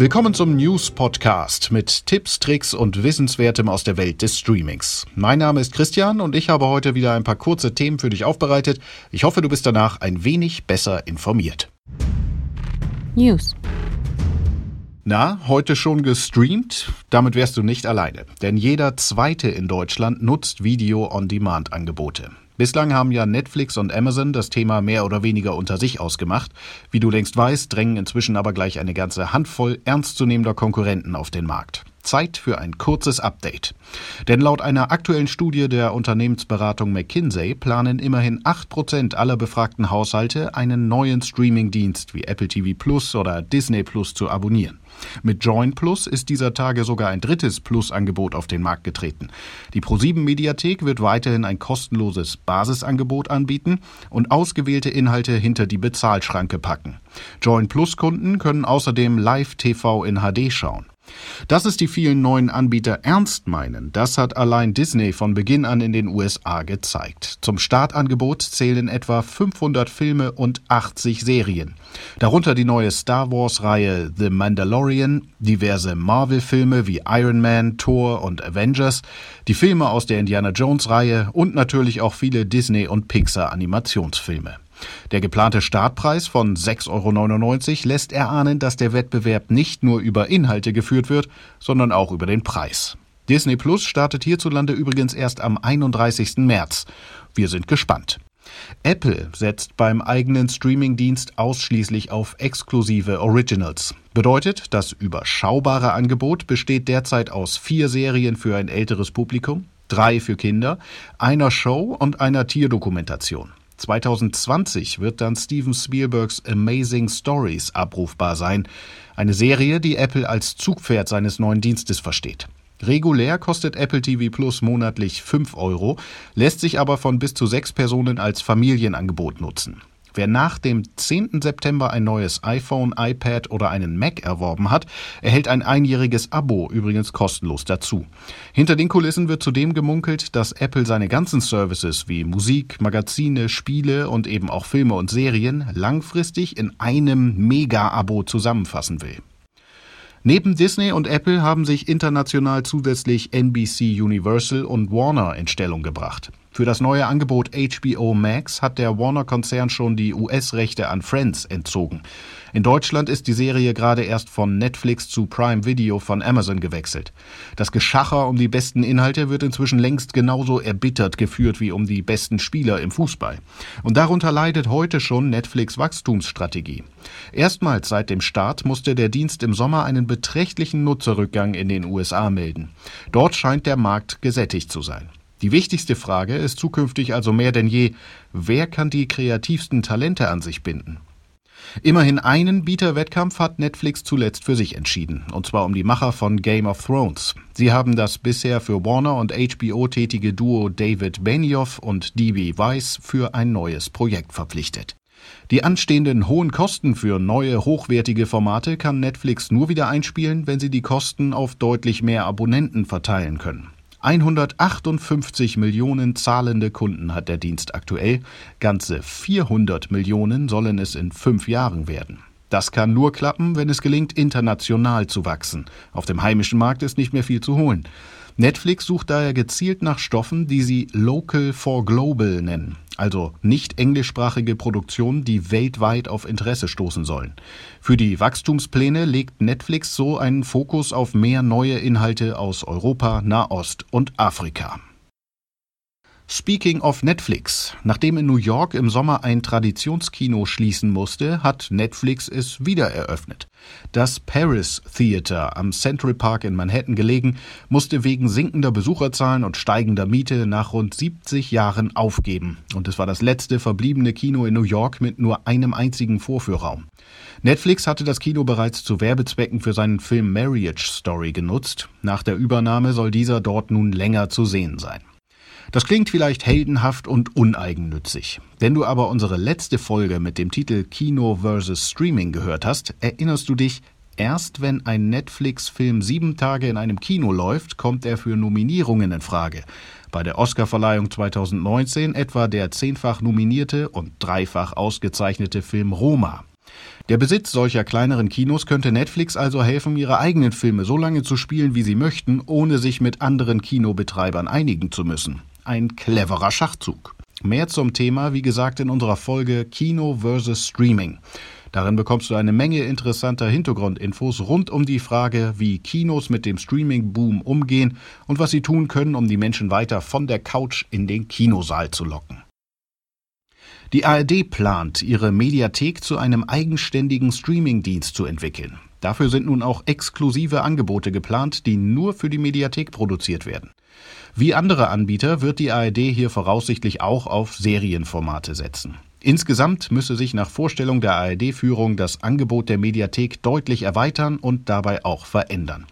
Willkommen zum News Podcast mit Tipps, Tricks und Wissenswertem aus der Welt des Streamings. Mein Name ist Christian und ich habe heute wieder ein paar kurze Themen für dich aufbereitet. Ich hoffe, du bist danach ein wenig besser informiert. News. Na, heute schon gestreamt? Damit wärst du nicht alleine, denn jeder zweite in Deutschland nutzt Video-on-Demand-Angebote. Bislang haben ja Netflix und Amazon das Thema mehr oder weniger unter sich ausgemacht. Wie du längst weißt, drängen inzwischen aber gleich eine ganze Handvoll ernstzunehmender Konkurrenten auf den Markt. Zeit für ein kurzes Update. Denn laut einer aktuellen Studie der Unternehmensberatung McKinsey planen immerhin 8% aller befragten Haushalte einen neuen Streamingdienst wie Apple TV Plus oder Disney Plus zu abonnieren. Mit Join Plus ist dieser Tage sogar ein drittes Plus-Angebot auf den Markt getreten. Die Pro7 Mediathek wird weiterhin ein kostenloses Basisangebot anbieten und ausgewählte Inhalte hinter die Bezahlschranke packen. Join Plus Kunden können außerdem Live-TV in HD schauen. Dass es die vielen neuen Anbieter ernst meinen, das hat allein Disney von Beginn an in den USA gezeigt. Zum Startangebot zählen etwa 500 Filme und 80 Serien. Darunter die neue Star Wars-Reihe The Mandalorian, diverse Marvel-Filme wie Iron Man, Thor und Avengers, die Filme aus der Indiana Jones-Reihe und natürlich auch viele Disney- und Pixar-Animationsfilme. Der geplante Startpreis von 6,99 Euro lässt erahnen, dass der Wettbewerb nicht nur über Inhalte geführt wird, sondern auch über den Preis. Disney Plus startet hierzulande übrigens erst am 31. März. Wir sind gespannt. Apple setzt beim eigenen Streamingdienst ausschließlich auf exklusive Originals. Bedeutet, das überschaubare Angebot besteht derzeit aus vier Serien für ein älteres Publikum, drei für Kinder, einer Show und einer Tierdokumentation. 2020 wird dann Steven Spielbergs Amazing Stories abrufbar sein, eine Serie, die Apple als Zugpferd seines neuen Dienstes versteht. Regulär kostet Apple TV Plus monatlich 5 Euro, lässt sich aber von bis zu sechs Personen als Familienangebot nutzen. Wer nach dem 10. September ein neues iPhone, iPad oder einen Mac erworben hat, erhält ein einjähriges Abo übrigens kostenlos dazu. Hinter den Kulissen wird zudem gemunkelt, dass Apple seine ganzen Services wie Musik, Magazine, Spiele und eben auch Filme und Serien langfristig in einem Mega-Abo zusammenfassen will. Neben Disney und Apple haben sich international zusätzlich NBC Universal und Warner in Stellung gebracht. Für das neue Angebot HBO Max hat der Warner-Konzern schon die US-Rechte an Friends entzogen. In Deutschland ist die Serie gerade erst von Netflix zu Prime Video von Amazon gewechselt. Das Geschacher um die besten Inhalte wird inzwischen längst genauso erbittert geführt wie um die besten Spieler im Fußball. Und darunter leidet heute schon Netflix Wachstumsstrategie. Erstmals seit dem Start musste der Dienst im Sommer einen beträchtlichen Nutzerrückgang in den USA melden. Dort scheint der Markt gesättigt zu sein. Die wichtigste Frage ist zukünftig also mehr denn je, wer kann die kreativsten Talente an sich binden? Immerhin einen Bieterwettkampf hat Netflix zuletzt für sich entschieden, und zwar um die Macher von Game of Thrones. Sie haben das bisher für Warner und HBO tätige Duo David Benioff und D.B. Weiss für ein neues Projekt verpflichtet. Die anstehenden hohen Kosten für neue hochwertige Formate kann Netflix nur wieder einspielen, wenn sie die Kosten auf deutlich mehr Abonnenten verteilen können. 158 Millionen zahlende Kunden hat der Dienst aktuell, ganze 400 Millionen sollen es in fünf Jahren werden. Das kann nur klappen, wenn es gelingt, international zu wachsen. Auf dem heimischen Markt ist nicht mehr viel zu holen. Netflix sucht daher gezielt nach Stoffen, die sie Local for Global nennen also nicht englischsprachige Produktionen, die weltweit auf Interesse stoßen sollen. Für die Wachstumspläne legt Netflix so einen Fokus auf mehr neue Inhalte aus Europa, Nahost und Afrika. Speaking of Netflix. Nachdem in New York im Sommer ein Traditionskino schließen musste, hat Netflix es wieder eröffnet. Das Paris Theater am Central Park in Manhattan gelegen, musste wegen sinkender Besucherzahlen und steigender Miete nach rund 70 Jahren aufgeben. Und es war das letzte verbliebene Kino in New York mit nur einem einzigen Vorführraum. Netflix hatte das Kino bereits zu Werbezwecken für seinen Film Marriage Story genutzt. Nach der Übernahme soll dieser dort nun länger zu sehen sein. Das klingt vielleicht heldenhaft und uneigennützig. Wenn du aber unsere letzte Folge mit dem Titel Kino vs. Streaming gehört hast, erinnerst du dich, erst wenn ein Netflix-Film sieben Tage in einem Kino läuft, kommt er für Nominierungen in Frage. Bei der Oscarverleihung 2019 etwa der zehnfach nominierte und dreifach ausgezeichnete Film Roma. Der Besitz solcher kleineren Kinos könnte Netflix also helfen, ihre eigenen Filme so lange zu spielen, wie sie möchten, ohne sich mit anderen Kinobetreibern einigen zu müssen. Ein cleverer Schachzug. Mehr zum Thema, wie gesagt, in unserer Folge Kino vs. Streaming. Darin bekommst du eine Menge interessanter Hintergrundinfos rund um die Frage, wie Kinos mit dem Streaming-Boom umgehen und was sie tun können, um die Menschen weiter von der Couch in den Kinosaal zu locken. Die ARD plant, ihre Mediathek zu einem eigenständigen Streamingdienst zu entwickeln. Dafür sind nun auch exklusive Angebote geplant, die nur für die Mediathek produziert werden. Wie andere Anbieter wird die ARD hier voraussichtlich auch auf Serienformate setzen. Insgesamt müsse sich nach Vorstellung der ARD-Führung das Angebot der Mediathek deutlich erweitern und dabei auch verändern.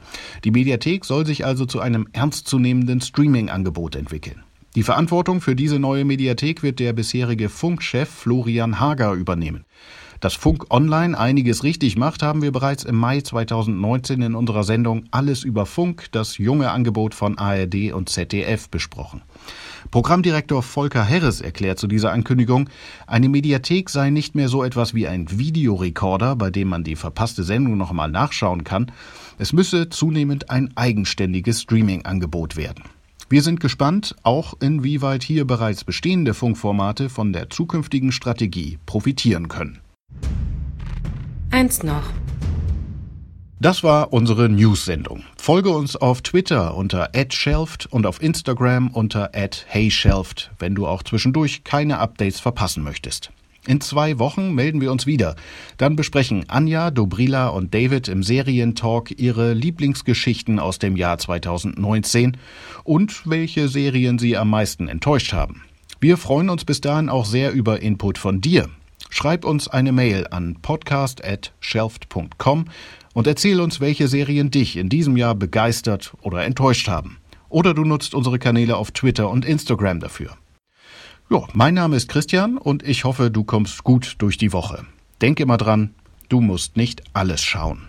Die Mediathek soll sich also zu einem ernstzunehmenden Streaming-Angebot entwickeln. Die Verantwortung für diese neue Mediathek wird der bisherige Funkchef Florian Hager übernehmen. Dass Funk Online einiges richtig macht, haben wir bereits im Mai 2019 in unserer Sendung Alles über Funk, das junge Angebot von ARD und ZDF besprochen. Programmdirektor Volker Herres erklärt zu dieser Ankündigung, eine Mediathek sei nicht mehr so etwas wie ein Videorekorder, bei dem man die verpasste Sendung nochmal nachschauen kann. Es müsse zunehmend ein eigenständiges Streaming-Angebot werden. Wir sind gespannt, auch inwieweit hier bereits bestehende Funkformate von der zukünftigen Strategie profitieren können. Eins noch. Das war unsere News-Sendung. Folge uns auf Twitter unter @shelft und auf Instagram unter @heyshelft, wenn du auch zwischendurch keine Updates verpassen möchtest. In zwei Wochen melden wir uns wieder. Dann besprechen Anja, Dobrila und David im Serientalk ihre Lieblingsgeschichten aus dem Jahr 2019 und welche Serien sie am meisten enttäuscht haben. Wir freuen uns bis dahin auch sehr über Input von dir. Schreib uns eine Mail an podcast@shelft.com und erzähl uns, welche Serien dich in diesem Jahr begeistert oder enttäuscht haben. Oder du nutzt unsere Kanäle auf Twitter und Instagram dafür. Ja, mein Name ist Christian und ich hoffe, du kommst gut durch die Woche. Denk immer dran, du musst nicht alles schauen.